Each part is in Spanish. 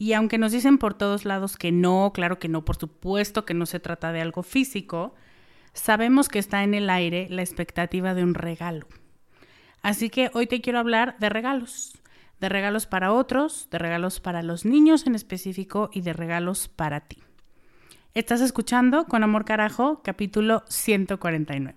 Y aunque nos dicen por todos lados que no, claro que no, por supuesto que no se trata de algo físico, sabemos que está en el aire la expectativa de un regalo. Así que hoy te quiero hablar de regalos, de regalos para otros, de regalos para los niños en específico y de regalos para ti. Estás escuchando Con Amor Carajo, capítulo 149.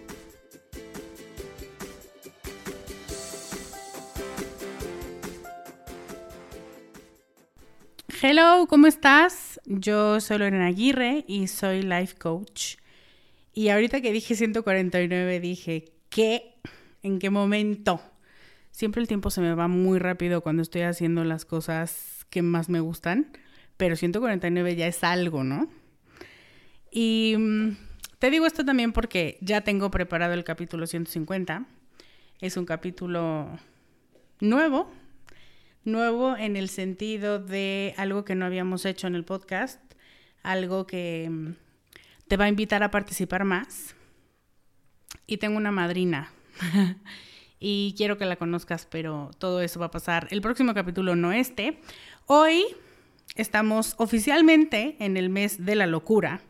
Hello, ¿cómo estás? Yo soy Lorena Aguirre y soy life coach. Y ahorita que dije 149 dije, ¿qué? ¿En qué momento? Siempre el tiempo se me va muy rápido cuando estoy haciendo las cosas que más me gustan, pero 149 ya es algo, ¿no? Y mm, te digo esto también porque ya tengo preparado el capítulo 150. Es un capítulo nuevo, Nuevo en el sentido de algo que no habíamos hecho en el podcast, algo que mm, te va a invitar a participar más. Y tengo una madrina. y quiero que la conozcas, pero todo eso va a pasar el próximo capítulo, no este. Hoy estamos oficialmente en el mes de la locura,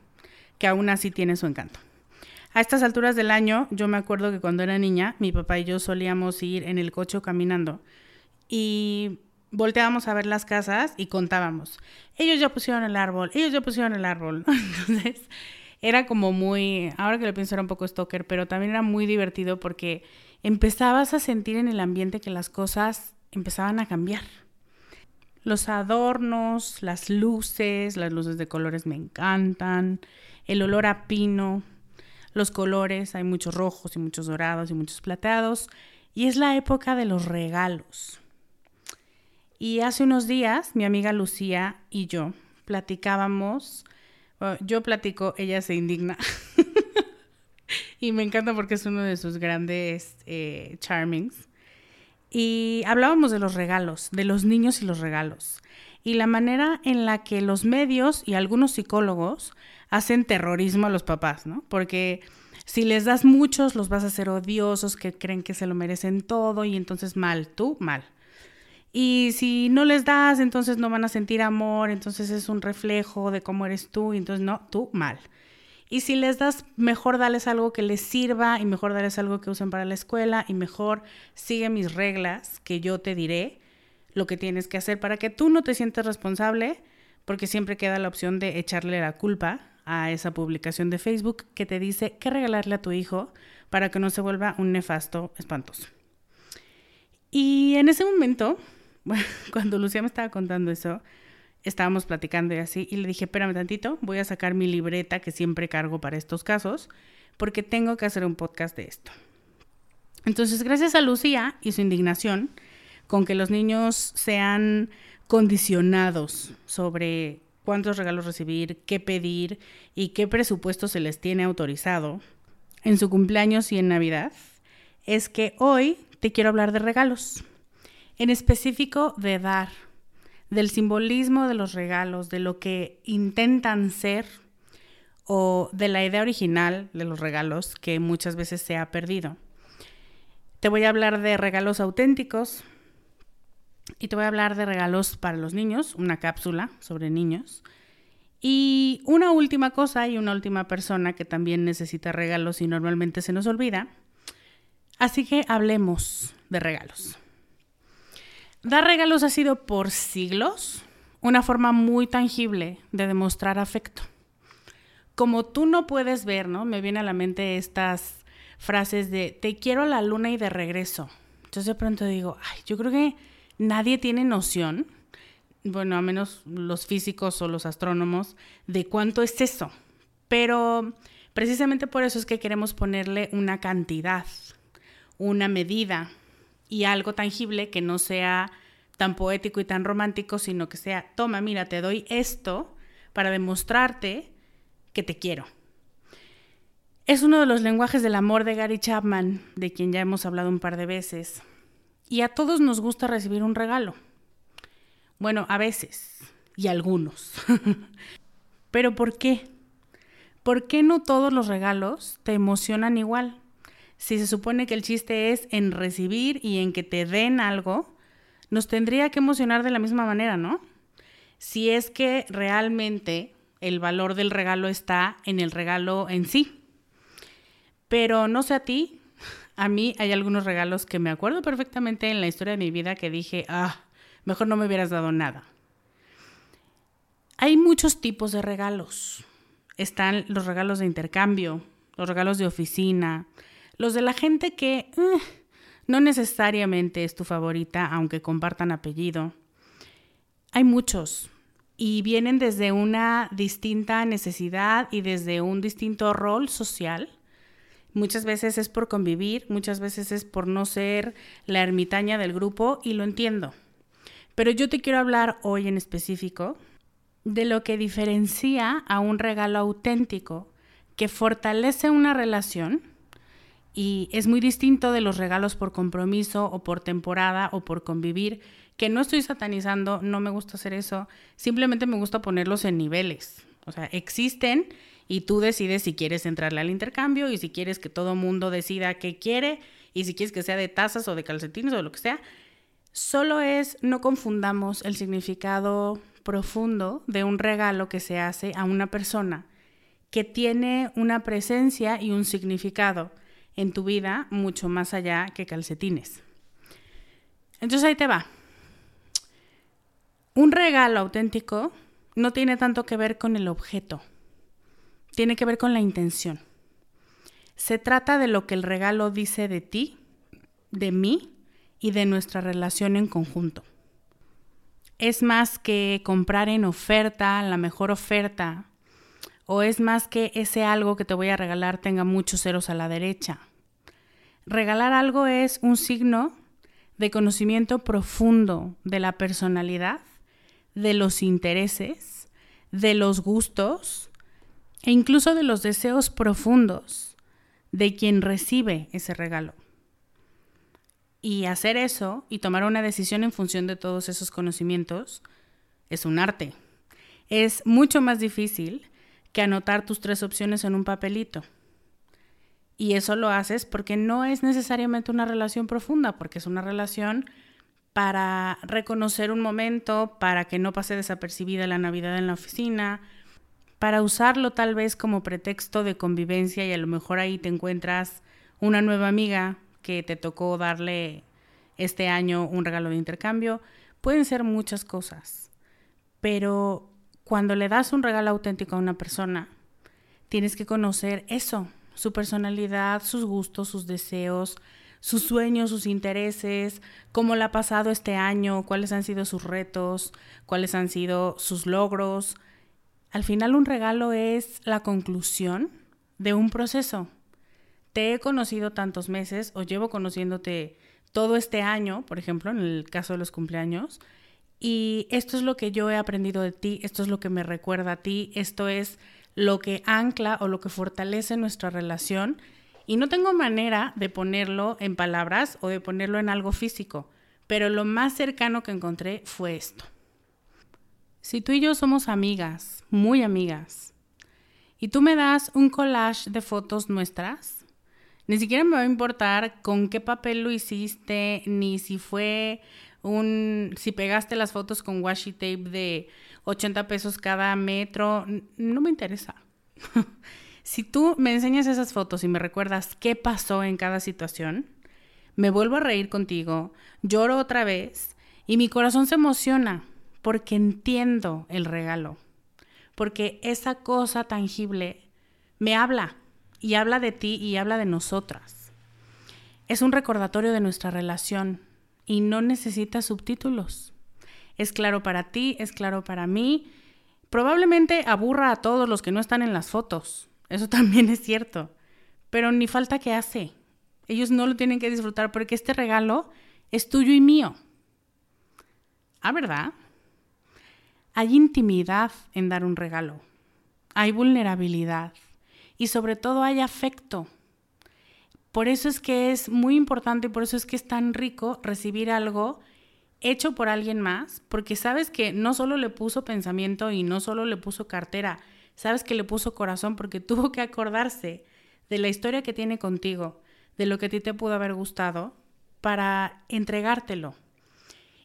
que aún así tiene su encanto. A estas alturas del año, yo me acuerdo que cuando era niña, mi papá y yo solíamos ir en el coche caminando y volteábamos a ver las casas y contábamos. Ellos ya pusieron el árbol, ellos ya pusieron el árbol. Entonces, era como muy, ahora que lo pienso era un poco stalker, pero también era muy divertido porque empezabas a sentir en el ambiente que las cosas empezaban a cambiar. Los adornos, las luces, las luces de colores me encantan, el olor a pino, los colores, hay muchos rojos y muchos dorados y muchos plateados, y es la época de los regalos. Y hace unos días mi amiga Lucía y yo platicábamos, yo platico, ella se indigna. y me encanta porque es uno de sus grandes eh, charmings. Y hablábamos de los regalos, de los niños y los regalos. y la manera en la que los medios y algunos psicólogos hacen terrorismo a los papás, ¿no? Porque si les das muchos, los vas a hacer odiosos, que creen que se lo merecen todo y entonces mal, tú mal. Y si no les das, entonces no van a sentir amor, entonces es un reflejo de cómo eres tú, y entonces no, tú mal. Y si les das, mejor dales algo que les sirva y mejor darles algo que usen para la escuela y mejor sigue mis reglas que yo te diré lo que tienes que hacer para que tú no te sientas responsable, porque siempre queda la opción de echarle la culpa a esa publicación de Facebook que te dice qué regalarle a tu hijo para que no se vuelva un nefasto espantoso. Y en ese momento cuando Lucía me estaba contando eso, estábamos platicando y así, y le dije, espérame tantito, voy a sacar mi libreta que siempre cargo para estos casos, porque tengo que hacer un podcast de esto. Entonces, gracias a Lucía y su indignación con que los niños sean condicionados sobre cuántos regalos recibir, qué pedir y qué presupuesto se les tiene autorizado en su cumpleaños y en Navidad, es que hoy te quiero hablar de regalos en específico de dar, del simbolismo de los regalos, de lo que intentan ser o de la idea original de los regalos que muchas veces se ha perdido. Te voy a hablar de regalos auténticos y te voy a hablar de regalos para los niños, una cápsula sobre niños. Y una última cosa y una última persona que también necesita regalos y normalmente se nos olvida. Así que hablemos de regalos. Dar regalos ha sido por siglos una forma muy tangible de demostrar afecto. Como tú no puedes ver, ¿no? Me viene a la mente estas frases de te quiero a la luna y de regreso. Entonces de pronto digo, ay, yo creo que nadie tiene noción, bueno, a menos los físicos o los astrónomos, de cuánto es eso. Pero precisamente por eso es que queremos ponerle una cantidad, una medida, y algo tangible que no sea tan poético y tan romántico, sino que sea, toma, mira, te doy esto para demostrarte que te quiero. Es uno de los lenguajes del amor de Gary Chapman, de quien ya hemos hablado un par de veces. Y a todos nos gusta recibir un regalo. Bueno, a veces, y algunos. Pero ¿por qué? ¿Por qué no todos los regalos te emocionan igual? Si se supone que el chiste es en recibir y en que te den algo, nos tendría que emocionar de la misma manera, ¿no? Si es que realmente el valor del regalo está en el regalo en sí. Pero no sé a ti, a mí hay algunos regalos que me acuerdo perfectamente en la historia de mi vida que dije, ah, mejor no me hubieras dado nada. Hay muchos tipos de regalos. Están los regalos de intercambio, los regalos de oficina, los de la gente que eh, no necesariamente es tu favorita, aunque compartan apellido. Hay muchos y vienen desde una distinta necesidad y desde un distinto rol social. Muchas veces es por convivir, muchas veces es por no ser la ermitaña del grupo y lo entiendo. Pero yo te quiero hablar hoy en específico de lo que diferencia a un regalo auténtico que fortalece una relación y es muy distinto de los regalos por compromiso o por temporada o por convivir, que no estoy satanizando, no me gusta hacer eso, simplemente me gusta ponerlos en niveles. O sea, existen y tú decides si quieres entrarle al intercambio y si quieres que todo mundo decida qué quiere y si quieres que sea de tazas o de calcetines o lo que sea. Solo es no confundamos el significado profundo de un regalo que se hace a una persona que tiene una presencia y un significado en tu vida mucho más allá que calcetines. Entonces ahí te va. Un regalo auténtico no tiene tanto que ver con el objeto, tiene que ver con la intención. Se trata de lo que el regalo dice de ti, de mí y de nuestra relación en conjunto. Es más que comprar en oferta la mejor oferta ¿O es más que ese algo que te voy a regalar tenga muchos ceros a la derecha? Regalar algo es un signo de conocimiento profundo de la personalidad, de los intereses, de los gustos e incluso de los deseos profundos de quien recibe ese regalo. Y hacer eso y tomar una decisión en función de todos esos conocimientos es un arte. Es mucho más difícil que anotar tus tres opciones en un papelito. Y eso lo haces porque no es necesariamente una relación profunda, porque es una relación para reconocer un momento, para que no pase desapercibida la Navidad en la oficina, para usarlo tal vez como pretexto de convivencia y a lo mejor ahí te encuentras una nueva amiga que te tocó darle este año un regalo de intercambio. Pueden ser muchas cosas, pero cuando le das un regalo auténtico a una persona, tienes que conocer eso, su personalidad, sus gustos, sus deseos, sus sueños, sus intereses, cómo le ha pasado este año, cuáles han sido sus retos, cuáles han sido sus logros. Al final un regalo es la conclusión de un proceso. Te he conocido tantos meses o llevo conociéndote todo este año, por ejemplo, en el caso de los cumpleaños, y esto es lo que yo he aprendido de ti, esto es lo que me recuerda a ti, esto es lo que ancla o lo que fortalece nuestra relación y no tengo manera de ponerlo en palabras o de ponerlo en algo físico, pero lo más cercano que encontré fue esto. Si tú y yo somos amigas, muy amigas, y tú me das un collage de fotos nuestras, ni siquiera me va a importar con qué papel lo hiciste, ni si fue un, si pegaste las fotos con washi tape de 80 pesos cada metro, no me interesa. Si tú me enseñas esas fotos y me recuerdas qué pasó en cada situación, me vuelvo a reír contigo, lloro otra vez y mi corazón se emociona porque entiendo el regalo, porque esa cosa tangible me habla y habla de ti y habla de nosotras. Es un recordatorio de nuestra relación y no necesita subtítulos. Es claro para ti, es claro para mí. Probablemente aburra a todos los que no están en las fotos, eso también es cierto. Pero ni falta que hace. Ellos no lo tienen que disfrutar porque este regalo es tuyo y mío. Ah, ¿verdad? Hay intimidad en dar un regalo. Hay vulnerabilidad. Y sobre todo hay afecto. Por eso es que es muy importante por eso es que es tan rico recibir algo hecho por alguien más, porque sabes que no solo le puso pensamiento y no solo le puso cartera, sabes que le puso corazón porque tuvo que acordarse de la historia que tiene contigo, de lo que a ti te pudo haber gustado, para entregártelo.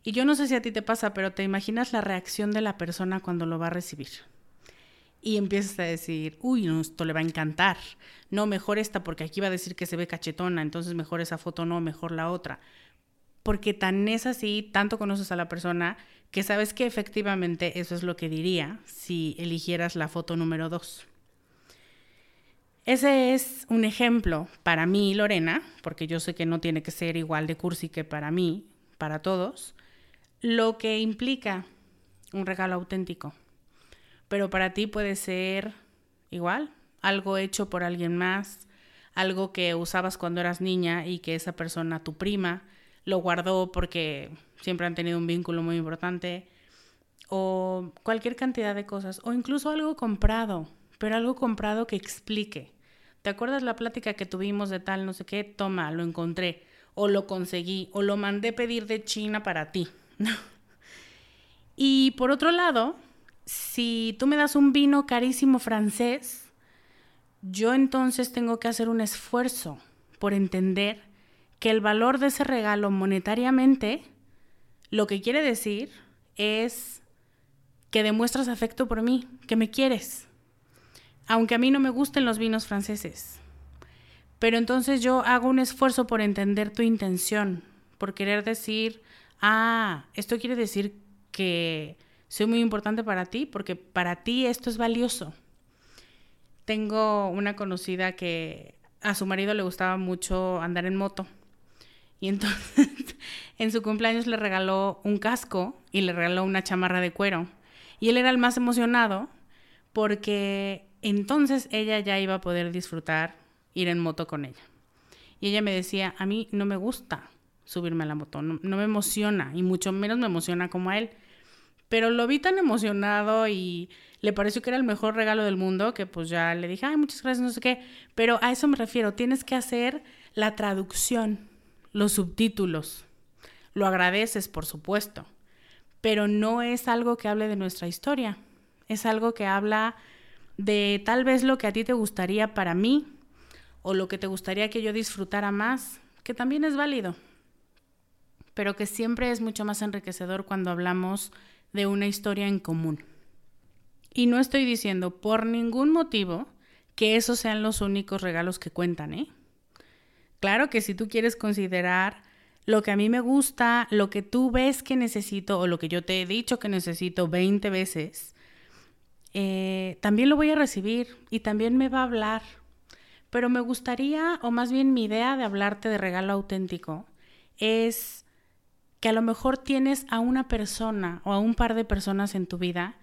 Y yo no sé si a ti te pasa, pero te imaginas la reacción de la persona cuando lo va a recibir. Y empiezas a decir, uy, esto le va a encantar. No, mejor esta porque aquí va a decir que se ve cachetona, entonces mejor esa foto no, mejor la otra. Porque tan es así, tanto conoces a la persona, que sabes que efectivamente eso es lo que diría si eligieras la foto número 2. Ese es un ejemplo para mí, Lorena, porque yo sé que no tiene que ser igual de cursi que para mí, para todos, lo que implica un regalo auténtico. Pero para ti puede ser igual, algo hecho por alguien más, algo que usabas cuando eras niña y que esa persona, tu prima, lo guardó porque siempre han tenido un vínculo muy importante, o cualquier cantidad de cosas, o incluso algo comprado, pero algo comprado que explique. ¿Te acuerdas la plática que tuvimos de tal, no sé qué? Toma, lo encontré, o lo conseguí, o lo mandé pedir de China para ti. y por otro lado, si tú me das un vino carísimo francés, yo entonces tengo que hacer un esfuerzo por entender que el valor de ese regalo monetariamente lo que quiere decir es que demuestras afecto por mí, que me quieres, aunque a mí no me gusten los vinos franceses. Pero entonces yo hago un esfuerzo por entender tu intención, por querer decir, ah, esto quiere decir que soy muy importante para ti, porque para ti esto es valioso. Tengo una conocida que a su marido le gustaba mucho andar en moto y entonces en su cumpleaños le regaló un casco y le regaló una chamarra de cuero. Y él era el más emocionado porque entonces ella ya iba a poder disfrutar ir en moto con ella. Y ella me decía, a mí no me gusta subirme a la moto, no, me emociona y mucho menos me emociona como a él. Pero lo vi tan emocionado y le pareció que era el mejor regalo del mundo que pues ya le dije, ay, muchas gracias, no sé qué. Pero a eso me refiero, tienes que hacer la traducción los subtítulos. Lo agradeces, por supuesto, pero no es algo que hable de nuestra historia. Es algo que habla de tal vez lo que a ti te gustaría para mí o lo que te gustaría que yo disfrutara más, que también es válido, pero que siempre es mucho más enriquecedor cuando hablamos de una historia en común. Y no estoy diciendo por ningún motivo que esos sean los únicos regalos que cuentan, ¿eh? Claro que si tú quieres considerar lo que a mí me gusta, lo que tú ves que necesito o lo que yo te he dicho que necesito 20 veces, eh, también lo voy a recibir y también me va a hablar. Pero me gustaría, o más bien mi idea de hablarte de regalo auténtico, es que a lo mejor tienes a una persona o a un par de personas en tu vida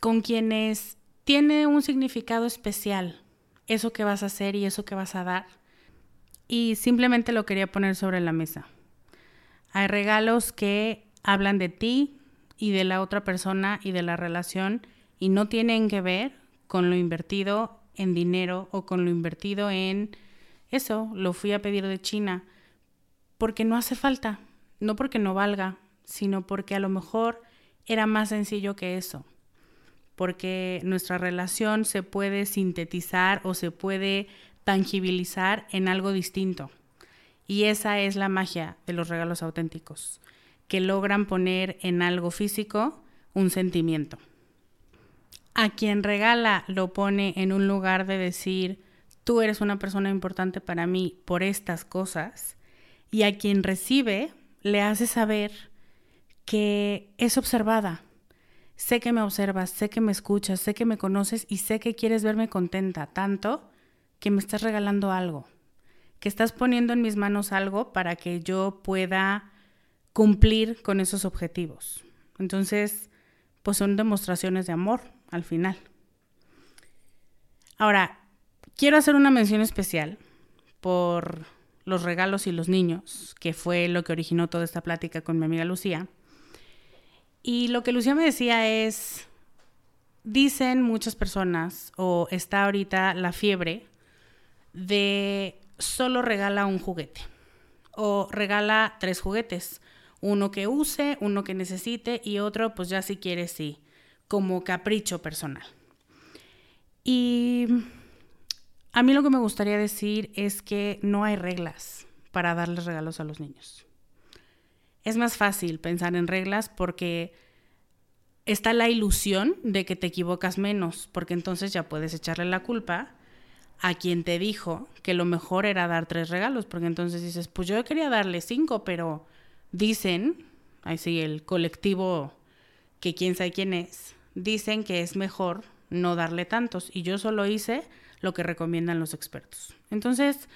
con quienes tiene un significado especial eso que vas a hacer y eso que vas a dar. Y simplemente lo quería poner sobre la mesa. Hay regalos que hablan de ti y de la otra persona y de la relación y no tienen que ver con lo invertido en dinero o con lo invertido en eso, lo fui a pedir de China, porque no hace falta, no porque no valga, sino porque a lo mejor era más sencillo que eso, porque nuestra relación se puede sintetizar o se puede tangibilizar en algo distinto. Y esa es la magia de los regalos auténticos, que logran poner en algo físico un sentimiento. A quien regala lo pone en un lugar de decir, tú eres una persona importante para mí por estas cosas, y a quien recibe le hace saber que es observada. Sé que me observas, sé que me escuchas, sé que me conoces y sé que quieres verme contenta, tanto que me estás regalando algo, que estás poniendo en mis manos algo para que yo pueda cumplir con esos objetivos. Entonces, pues son demostraciones de amor al final. Ahora, quiero hacer una mención especial por los regalos y los niños, que fue lo que originó toda esta plática con mi amiga Lucía. Y lo que Lucía me decía es, dicen muchas personas, o está ahorita la fiebre, de solo regala un juguete, o regala tres juguetes, uno que use, uno que necesite y otro, pues ya si quiere, sí, como capricho personal. Y a mí lo que me gustaría decir es que no hay reglas para darles regalos a los niños. Es más fácil pensar en reglas porque está la ilusión de que te equivocas menos, porque entonces ya puedes echarle la culpa a quien te dijo que lo mejor era dar tres regalos, porque entonces dices, pues yo quería darle cinco, pero dicen, ahí sí, el colectivo que quién sabe quién es, dicen que es mejor no darle tantos y yo solo hice lo que recomiendan los expertos. Entonces,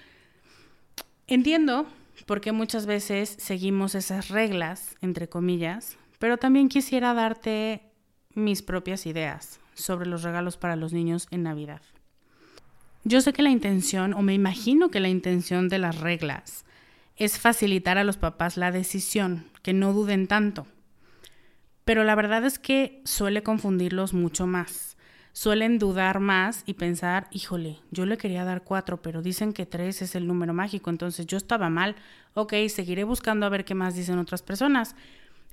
entiendo por qué muchas veces seguimos esas reglas, entre comillas, pero también quisiera darte mis propias ideas sobre los regalos para los niños en Navidad. Yo sé que la intención, o me imagino que la intención de las reglas, es facilitar a los papás la decisión, que no duden tanto. Pero la verdad es que suele confundirlos mucho más suelen dudar más y pensar, híjole, yo le quería dar cuatro, pero dicen que tres es el número mágico, entonces yo estaba mal, ok, seguiré buscando a ver qué más dicen otras personas.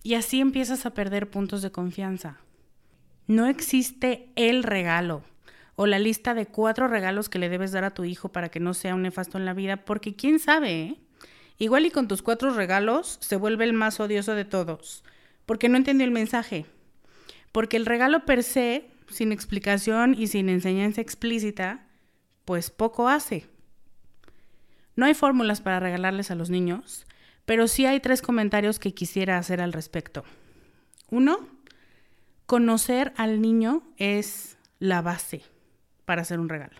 Y así empiezas a perder puntos de confianza. No existe el regalo o la lista de cuatro regalos que le debes dar a tu hijo para que no sea un nefasto en la vida, porque quién sabe, ¿eh? Igual y con tus cuatro regalos se vuelve el más odioso de todos, porque no entendió el mensaje. Porque el regalo per se sin explicación y sin enseñanza explícita, pues poco hace. No hay fórmulas para regalarles a los niños, pero sí hay tres comentarios que quisiera hacer al respecto. Uno, conocer al niño es la base para hacer un regalo.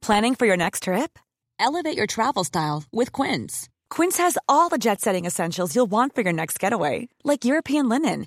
Planning for your next trip? Elevate your travel style with Quince. Quince has all the jet-setting essentials you'll want for your next getaway, like European linen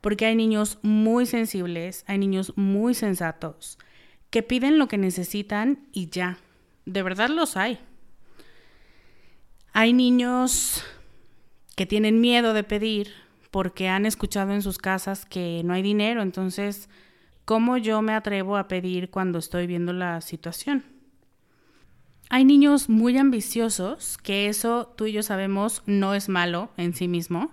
porque hay niños muy sensibles, hay niños muy sensatos, que piden lo que necesitan y ya. De verdad los hay. Hay niños que tienen miedo de pedir porque han escuchado en sus casas que no hay dinero, entonces, ¿cómo yo me atrevo a pedir cuando estoy viendo la situación? Hay niños muy ambiciosos, que eso tú y yo sabemos no es malo en sí mismo,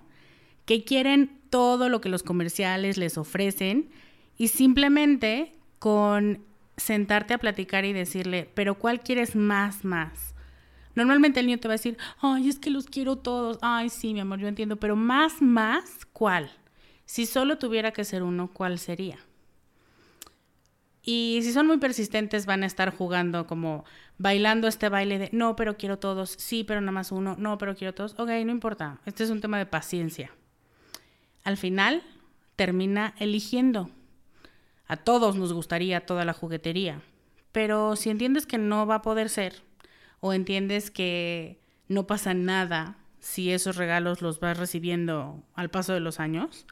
que quieren todo lo que los comerciales les ofrecen y simplemente con sentarte a platicar y decirle, pero ¿cuál quieres más, más? Normalmente el niño te va a decir, ay, es que los quiero todos, ay, sí, mi amor, yo entiendo, pero más, más, ¿cuál? Si solo tuviera que ser uno, ¿cuál sería? Y si son muy persistentes, van a estar jugando como bailando este baile de no, pero quiero todos, sí, pero nada más uno, no, pero quiero todos. Ok, no importa. Este es un tema de paciencia. Al final, termina eligiendo. A todos nos gustaría toda la juguetería. Pero si entiendes que no va a poder ser, o entiendes que no pasa nada si esos regalos los vas recibiendo al paso de los años,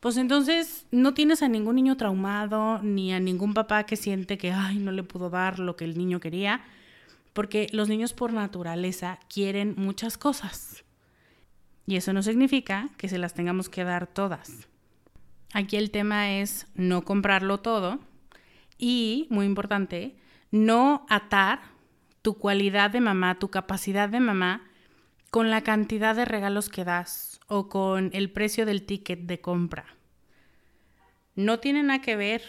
pues entonces no tienes a ningún niño traumado ni a ningún papá que siente que, ay, no le pudo dar lo que el niño quería, porque los niños por naturaleza quieren muchas cosas. Y eso no significa que se las tengamos que dar todas. Aquí el tema es no comprarlo todo y, muy importante, no atar tu cualidad de mamá, tu capacidad de mamá con la cantidad de regalos que das o con el precio del ticket de compra. No tiene nada que ver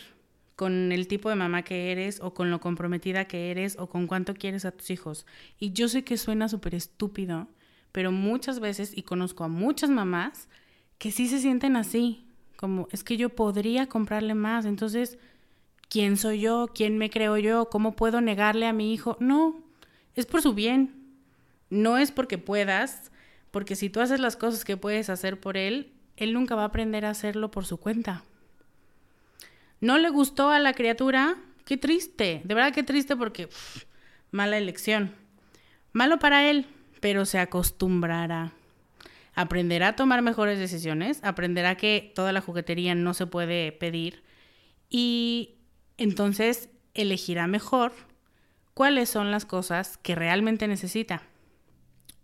con el tipo de mamá que eres o con lo comprometida que eres o con cuánto quieres a tus hijos. Y yo sé que suena súper estúpido, pero muchas veces, y conozco a muchas mamás, que sí se sienten así, como es que yo podría comprarle más, entonces, ¿quién soy yo? ¿Quién me creo yo? ¿Cómo puedo negarle a mi hijo? No, es por su bien no es porque puedas, porque si tú haces las cosas que puedes hacer por él, él nunca va a aprender a hacerlo por su cuenta. ¿No le gustó a la criatura? Qué triste, de verdad qué triste porque mala elección. Malo para él, pero se acostumbrará. Aprenderá a tomar mejores decisiones, aprenderá que toda la juguetería no se puede pedir y entonces elegirá mejor cuáles son las cosas que realmente necesita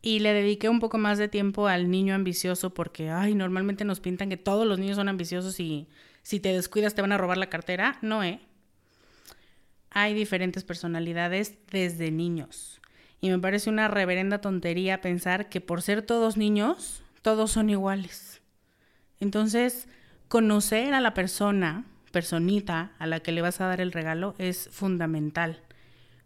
y le dediqué un poco más de tiempo al niño ambicioso porque, ay, normalmente nos pintan que todos los niños son ambiciosos y si te descuidas te van a robar la cartera. No, ¿eh? Hay diferentes personalidades desde niños. Y me parece una reverenda tontería pensar que por ser todos niños, todos son iguales. Entonces, conocer a la persona, personita a la que le vas a dar el regalo es fundamental.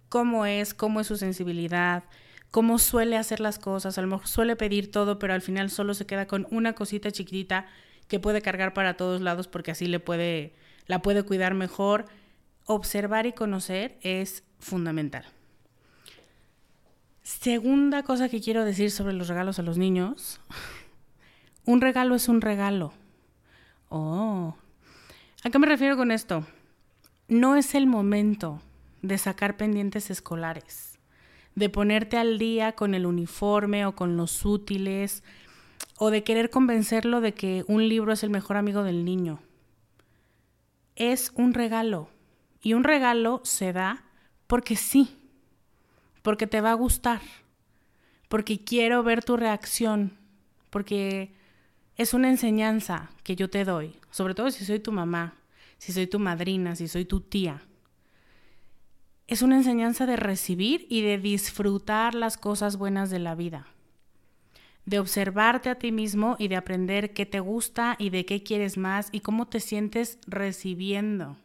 Cómo es, cómo es su sensibilidad, cómo suele hacer las cosas, a lo mejor suele pedir todo, pero al final solo se queda con una cosita chiquitita que puede cargar para todos lados porque así le puede, la puede cuidar mejor. Observar y conocer es fundamental. Segunda cosa que quiero decir sobre los regalos a los niños. Un regalo es un regalo. Oh. ¿A qué me refiero con esto? No es el momento de sacar pendientes escolares de ponerte al día con el uniforme o con los útiles, o de querer convencerlo de que un libro es el mejor amigo del niño. Es un regalo. Y un regalo se da porque sí, porque te va a gustar, porque quiero ver tu reacción, porque es una enseñanza que yo te doy, sobre todo si soy tu mamá, si soy tu madrina, si soy tu tía es una enseñanza de recibir y de disfrutar las cosas buenas de la vida, de observarte a ti mismo y de aprender qué te gusta y de qué quieres más y cómo te sientes recibiendo.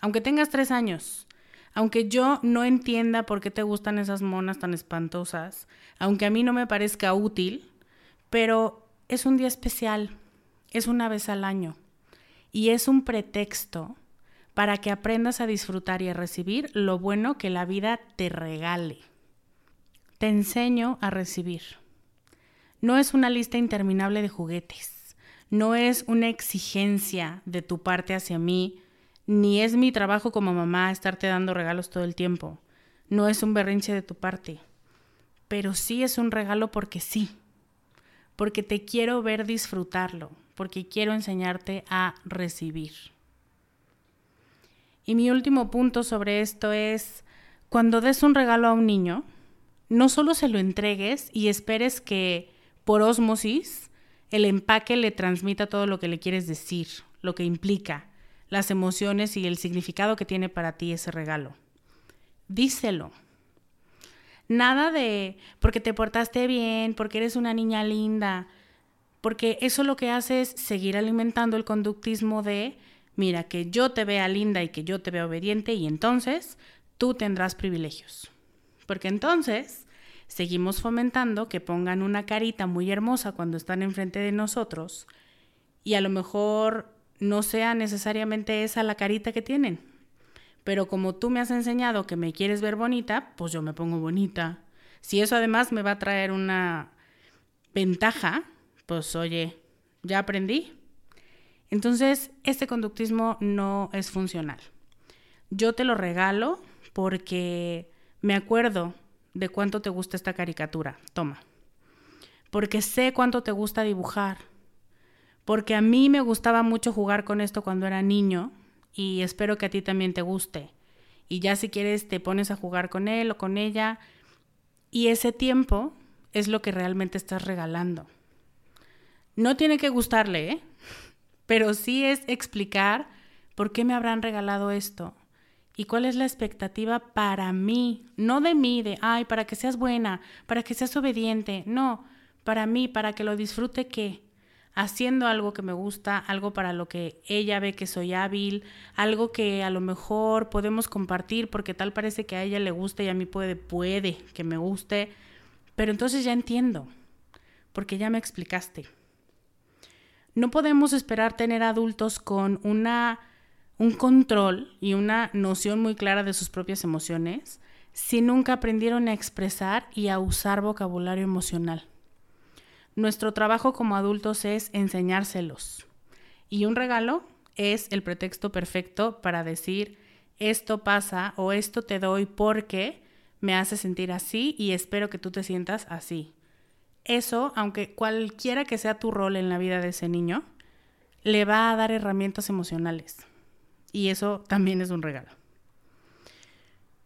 Aunque tengas tres años, aunque yo no entienda por qué te gustan esas monas tan espantosas, aunque a mí no me parezca útil, pero es un día especial, es una vez al año y es un pretexto para que aprendas a disfrutar y a recibir lo bueno que la vida te regale. Te enseño a recibir. No es una lista interminable de juguetes, no es una exigencia de tu parte hacia mí, ni es mi trabajo como mamá estarte dando regalos todo el tiempo. No es un berrinche de tu parte, pero sí es un regalo porque sí, porque te quiero ver disfrutarlo, porque quiero enseñarte a recibir. Y mi último punto sobre esto es, cuando des un regalo a un niño, no solo se lo entregues y esperes que por osmosis el empaque le transmita todo lo que le quieres decir, lo que implica, las emociones y el significado que tiene para ti ese regalo. Díselo. Nada de porque te portaste bien, porque eres una niña linda, porque eso lo que hace es seguir alimentando el conductismo de, mira, que yo te vea linda y que yo te vea obediente y entonces tú tendrás privilegios. Porque entonces seguimos fomentando que pongan una carita muy hermosa cuando están enfrente de nosotros y a lo mejor no sea necesariamente esa la carita que tienen. Pero como tú me has enseñado que me quieres ver bonita, pues yo me pongo bonita. Si eso además me va a traer una ventaja, pues oye, ya aprendí. Entonces, este conductismo no es funcional. Yo te lo regalo porque me acuerdo de cuánto te gusta esta caricatura. Toma. Porque sé cuánto te gusta dibujar porque a mí me gustaba mucho jugar con esto cuando era niño y espero que a ti también te guste. Y ya si quieres te pones a jugar con él o con ella y ese tiempo es lo que realmente estás regalando. No tiene que gustarle, ¿eh? pero sí es explicar por qué me habrán regalado esto y cuál es la expectativa para mí, no de mí, de, ay, para que seas buena, para que seas obediente, no, para mí, para que lo disfrute qué, haciendo algo que me gusta, algo para lo que ella ve que soy hábil, algo que a lo mejor podemos compartir porque tal parece que a ella le gusta y a mí puede, puede que me guste, pero entonces ya entiendo, porque ya me explicaste. No podemos esperar tener adultos con una un control y una noción muy clara de sus propias emociones si nunca aprendieron a expresar y a usar vocabulario emocional. Nuestro trabajo como adultos es enseñárselos. Y un regalo es el pretexto perfecto para decir, esto pasa o esto te doy porque me hace sentir así y espero que tú te sientas así. Eso, aunque cualquiera que sea tu rol en la vida de ese niño, le va a dar herramientas emocionales. Y eso también es un regalo.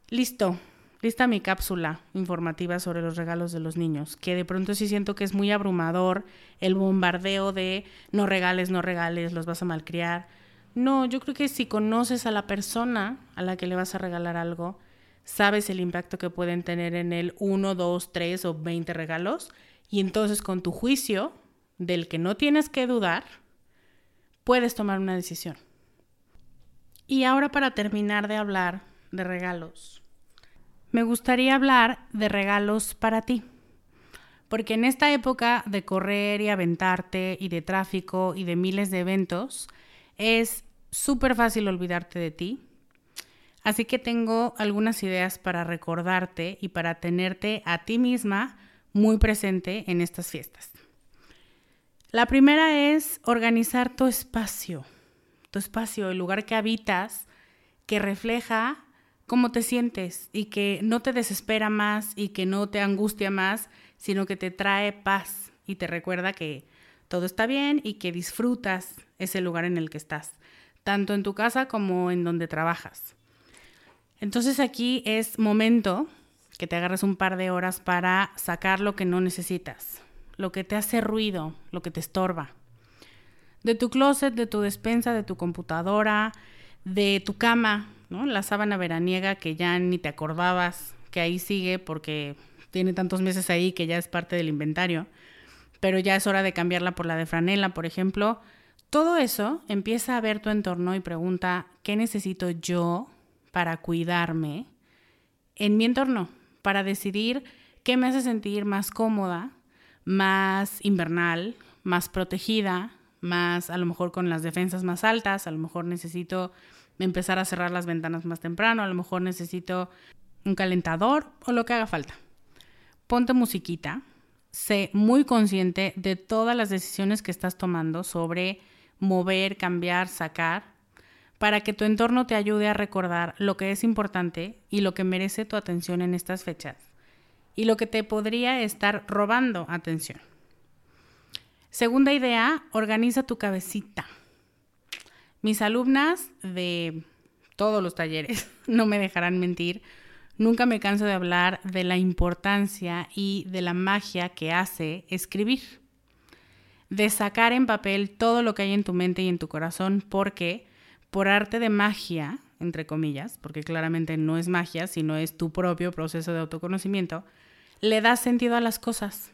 Listo, lista mi cápsula informativa sobre los regalos de los niños, que de pronto sí siento que es muy abrumador el bombardeo de no regales, no regales, los vas a malcriar. No, yo creo que si conoces a la persona a la que le vas a regalar algo, sabes el impacto que pueden tener en él uno, dos, tres o veinte regalos, y entonces con tu juicio, del que no tienes que dudar, puedes tomar una decisión. Y ahora para terminar de hablar de regalos, me gustaría hablar de regalos para ti. Porque en esta época de correr y aventarte y de tráfico y de miles de eventos, es súper fácil olvidarte de ti. Así que tengo algunas ideas para recordarte y para tenerte a ti misma muy presente en estas fiestas. La primera es organizar tu espacio, tu espacio, el lugar que habitas, que refleja cómo te sientes y que no te desespera más y que no te angustia más, sino que te trae paz y te recuerda que todo está bien y que disfrutas ese lugar en el que estás, tanto en tu casa como en donde trabajas. Entonces aquí es momento que te agarres un par de horas para sacar lo que no necesitas, lo que te hace ruido, lo que te estorba. De tu closet, de tu despensa, de tu computadora, de tu cama, la sábana veraniega que ya ni te acordabas que ahí sigue porque tiene tantos meses ahí que ya es parte del inventario, pero ya es hora de cambiarla por la de franela, por ejemplo. Todo eso empieza a ver tu entorno y pregunta, ¿qué necesito yo para cuidarme en mi entorno? Para decidir qué me hace sentir más cómoda, más invernal, más protegida, más a lo mejor con las defensas más altas, a lo mejor necesito empezar a cerrar las ventanas más temprano, a lo mejor necesito un calentador o lo que haga falta. Ponte musiquita, sé muy consciente de todas las decisiones que estás tomando sobre mover, cambiar, sacar, para que tu entorno te ayude a recordar lo que es importante y lo que merece tu atención en estas fechas y lo que te podría estar robando atención. Segunda idea, organiza tu cabecita. Mis alumnas de todos los talleres no me dejarán mentir. Nunca me canso de hablar de la importancia y de la magia que hace escribir. De sacar en papel todo lo que hay en tu mente y en tu corazón porque por arte de magia, entre comillas, porque claramente no es magia, sino es tu propio proceso de autoconocimiento, le das sentido a las cosas.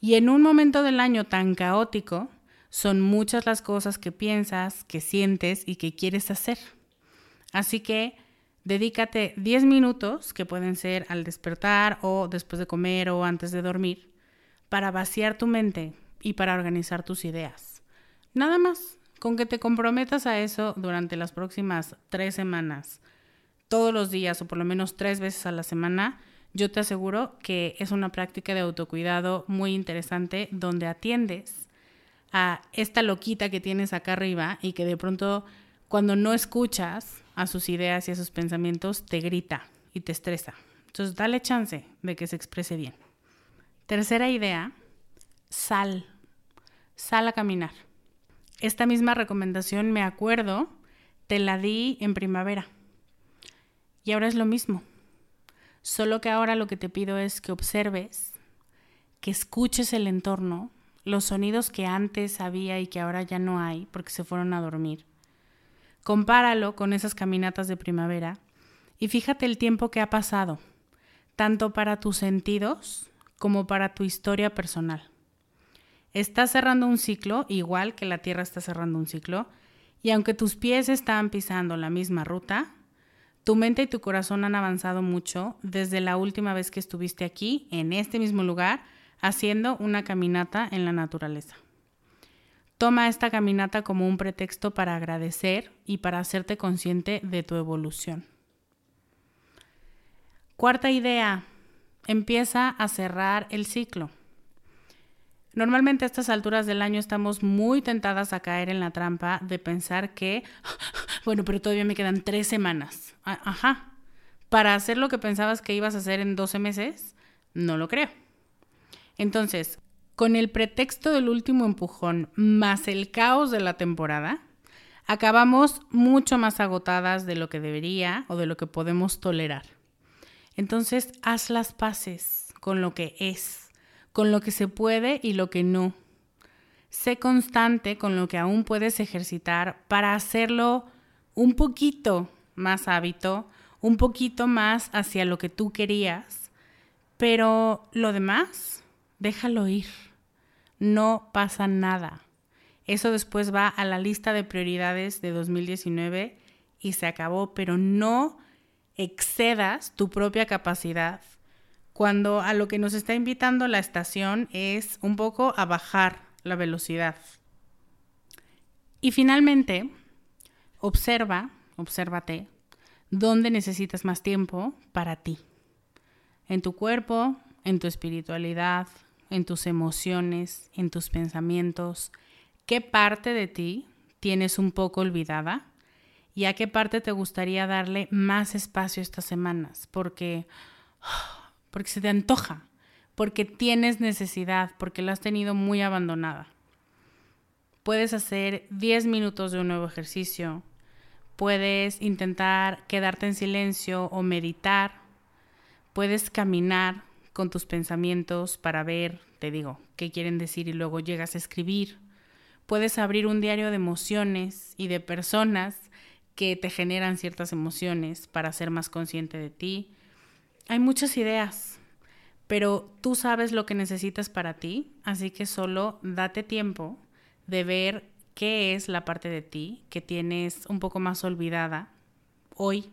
Y en un momento del año tan caótico, son muchas las cosas que piensas, que sientes y que quieres hacer. Así que dedícate 10 minutos, que pueden ser al despertar o después de comer o antes de dormir, para vaciar tu mente y para organizar tus ideas. Nada más, con que te comprometas a eso durante las próximas tres semanas, todos los días o por lo menos tres veces a la semana, yo te aseguro que es una práctica de autocuidado muy interesante donde atiendes a esta loquita que tienes acá arriba y que de pronto cuando no escuchas a sus ideas y a sus pensamientos te grita y te estresa. Entonces dale chance de que se exprese bien. Tercera idea, sal. Sal a caminar. Esta misma recomendación, me acuerdo, te la di en primavera. Y ahora es lo mismo. Solo que ahora lo que te pido es que observes, que escuches el entorno, los sonidos que antes había y que ahora ya no hay porque se fueron a dormir. Compáralo con esas caminatas de primavera y fíjate el tiempo que ha pasado, tanto para tus sentidos como para tu historia personal. Estás cerrando un ciclo, igual que la Tierra está cerrando un ciclo, y aunque tus pies están pisando la misma ruta, tu mente y tu corazón han avanzado mucho desde la última vez que estuviste aquí, en este mismo lugar, haciendo una caminata en la naturaleza. Toma esta caminata como un pretexto para agradecer y para hacerte consciente de tu evolución. Cuarta idea, empieza a cerrar el ciclo. Normalmente a estas alturas del año estamos muy tentadas a caer en la trampa de pensar que, bueno, pero todavía me quedan tres semanas. Ajá. Para hacer lo que pensabas que ibas a hacer en 12 meses, no lo creo. Entonces, con el pretexto del último empujón más el caos de la temporada, acabamos mucho más agotadas de lo que debería o de lo que podemos tolerar. Entonces, haz las paces con lo que es con lo que se puede y lo que no. Sé constante con lo que aún puedes ejercitar para hacerlo un poquito más hábito, un poquito más hacia lo que tú querías, pero lo demás, déjalo ir. No pasa nada. Eso después va a la lista de prioridades de 2019 y se acabó, pero no excedas tu propia capacidad cuando a lo que nos está invitando la estación es un poco a bajar la velocidad. Y finalmente, observa, obsérvate, dónde necesitas más tiempo para ti. En tu cuerpo, en tu espiritualidad, en tus emociones, en tus pensamientos. ¿Qué parte de ti tienes un poco olvidada? ¿Y a qué parte te gustaría darle más espacio estas semanas? Porque porque se te antoja, porque tienes necesidad, porque la has tenido muy abandonada. Puedes hacer 10 minutos de un nuevo ejercicio, puedes intentar quedarte en silencio o meditar, puedes caminar con tus pensamientos para ver, te digo, qué quieren decir y luego llegas a escribir. Puedes abrir un diario de emociones y de personas que te generan ciertas emociones para ser más consciente de ti hay muchas ideas, pero tú sabes lo que necesitas para ti, así que solo date tiempo de ver qué es la parte de ti que tienes un poco más olvidada hoy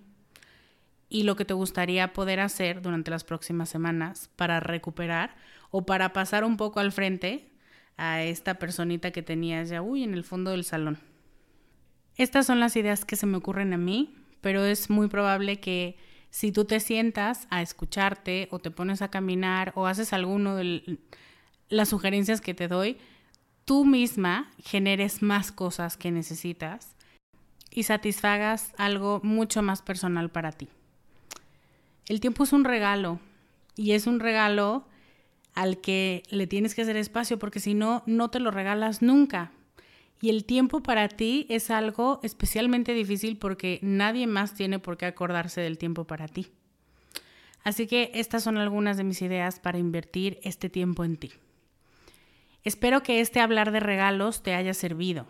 y lo que te gustaría poder hacer durante las próximas semanas para recuperar o para pasar un poco al frente a esta personita que tenías ya, uy, en el fondo del salón. Estas son las ideas que se me ocurren a mí, pero es muy probable que si tú te sientas a escucharte o te pones a caminar o haces alguno de las sugerencias que te doy, tú misma generes más cosas que necesitas y satisfagas algo mucho más personal para ti. El tiempo es un regalo y es un regalo al que le tienes que hacer espacio porque si no, no te lo regalas nunca. Y el tiempo para ti es algo especialmente difícil porque nadie más tiene por qué acordarse del tiempo para ti. Así que estas son algunas de mis ideas para invertir este tiempo en ti. Espero que este hablar de regalos te haya servido.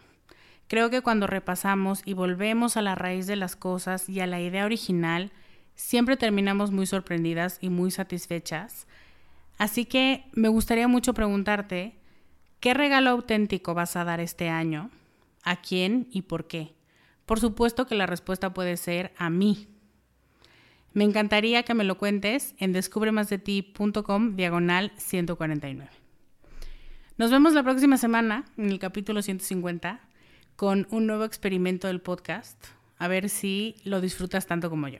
Creo que cuando repasamos y volvemos a la raíz de las cosas y a la idea original, siempre terminamos muy sorprendidas y muy satisfechas. Así que me gustaría mucho preguntarte, ¿qué regalo auténtico vas a dar este año? ¿A quién y por qué? Por supuesto que la respuesta puede ser a mí. Me encantaría que me lo cuentes en descubremasdeti.com diagonal 149. Nos vemos la próxima semana en el capítulo 150 con un nuevo experimento del podcast. A ver si lo disfrutas tanto como yo.